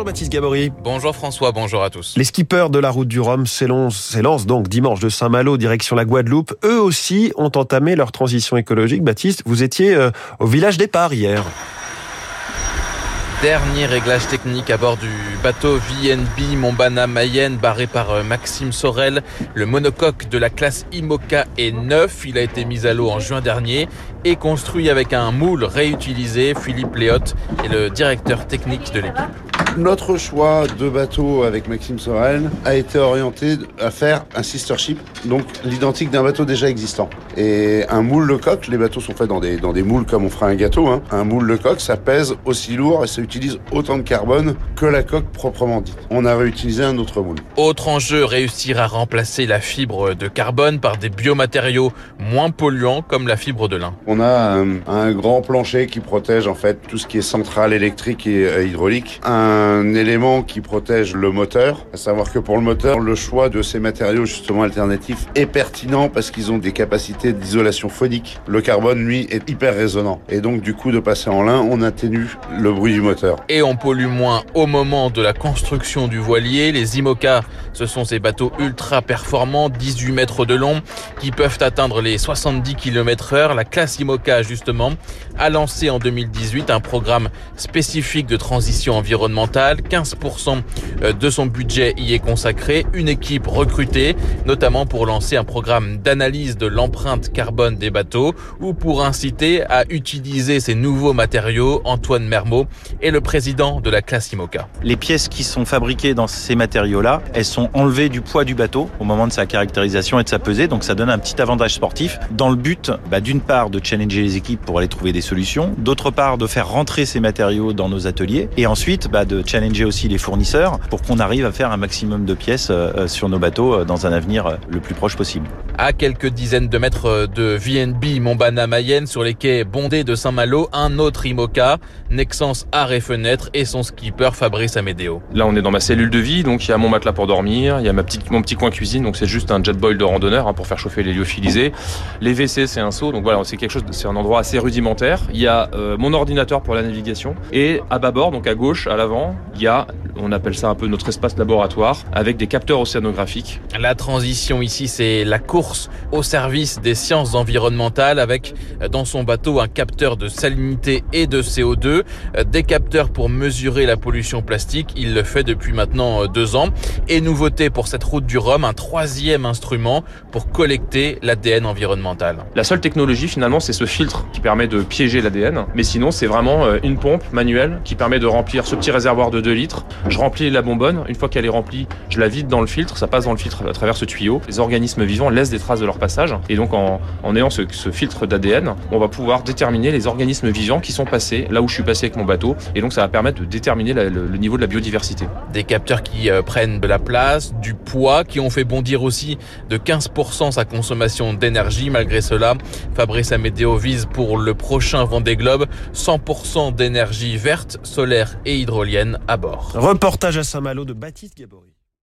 Bonjour Baptiste Gabory. Bonjour François, bonjour à tous. Les skippers de la route du Rhum s'élancent donc dimanche de Saint-Malo direction la Guadeloupe. Eux aussi ont entamé leur transition écologique. Baptiste, vous étiez euh, au village départ hier. Dernier réglage technique à bord du bateau VNB Montbana Mayenne barré par euh, Maxime Sorel. Le monocoque de la classe IMOCA est neuf. Il a été mis à l'eau en juin dernier et construit avec un moule réutilisé. Philippe Léotte est le directeur technique de l'équipe. Notre choix de bateau avec Maxime Sorel a été orienté à faire un sister ship, donc l'identique d'un bateau déjà existant. Et un moule de coque, les bateaux sont faits dans des, dans des moules comme on fera un gâteau. Hein. Un moule de coque, ça pèse aussi lourd et ça utilise autant de carbone que la coque proprement dite. On a réutilisé un autre moule. Autre enjeu, réussir à remplacer la fibre de carbone par des biomatériaux moins polluants comme la fibre de lin. On a un, grand plancher qui protège en fait tout ce qui est centrale électrique et euh, hydraulique. Un un élément qui protège le moteur. À savoir que pour le moteur, le choix de ces matériaux justement alternatifs est pertinent parce qu'ils ont des capacités d'isolation phonique. Le carbone, lui, est hyper résonnant. Et donc, du coup, de passer en lin, on atténue le bruit du moteur. Et on pollue moins au moment de la construction du voilier. Les IMOCA, ce sont ces bateaux ultra performants, 18 mètres de long, qui peuvent atteindre les 70 km heure. La classe IMOCA, justement, a lancé en 2018 un programme spécifique de transition environnementale 15% euh, de son budget y est consacré. Une équipe recrutée, notamment pour lancer un programme d'analyse de l'empreinte carbone des bateaux ou pour inciter à utiliser ces nouveaux matériaux. Antoine Mermot est le président de la classe IMOCA. Les pièces qui sont fabriquées dans ces matériaux-là, elles sont enlevées du poids du bateau au moment de sa caractérisation et de sa pesée. Donc ça donne un petit avantage sportif dans le but bah, d'une part de challenger les équipes pour aller trouver des solutions, d'autre part de faire rentrer ces matériaux dans nos ateliers et ensuite bah, de challenger aussi les fournisseurs pour qu'on arrive à faire un maximum de pièces euh, euh, sur nos bateaux euh, dans un avenir le plus proche possible. À quelques dizaines de mètres de VNB Montbana Mayenne sur les quais bondés de Saint-Malo, un autre IMOCA, Nexence Art et Fenêtre et son skipper Fabrice Amédéo. Là, on est dans ma cellule de vie, donc il y a mon matelas pour dormir, il y a ma petite, mon petit coin cuisine, donc c'est juste un jet boil de randonneur hein, pour faire chauffer les lyophilisés. Les WC, c'est un seau, donc voilà, c'est quelque chose, c'est un endroit assez rudimentaire. Il y a mon ordinateur pour la navigation et à bâbord, donc à gauche, à l'avant, il y a, on appelle ça un peu notre espace laboratoire, avec des capteurs océanographiques. La transition ici, c'est la course au service des sciences environnementales, avec dans son bateau un capteur de salinité et de CO2, des capteurs pour mesurer la pollution plastique. Il le fait depuis maintenant deux ans. Et nouveauté pour cette route du Rhum, un troisième instrument pour collecter l'ADN environnemental. La seule technologie finalement, c'est ce filtre qui permet de piéger l'ADN. Mais sinon, c'est vraiment euh, une pompe manuelle qui permet de remplir ce petit réservoir de 2 litres. Je remplis la bonbonne. Une fois qu'elle est remplie, je la vide dans le filtre. Ça passe dans le filtre à travers ce tuyau. Les organismes vivants laissent des traces de leur passage. Et donc, en, en ayant ce, ce filtre d'ADN, on va pouvoir déterminer les organismes vivants qui sont passés là où je suis passé avec mon bateau. Et donc, ça va permettre de déterminer la, le, le, niveau de la biodiversité. Des capteurs qui euh, prennent de la place, du poids, qui ont fait bondir aussi de 15% sa consommation d'énergie. Malgré cela, Fabrice Amédéo vise pour le prochain Vendée Globe 100% d'énergie verte, solaire et hydrolienne à bord. Reportage à Saint-Malo de Baptiste Gabory.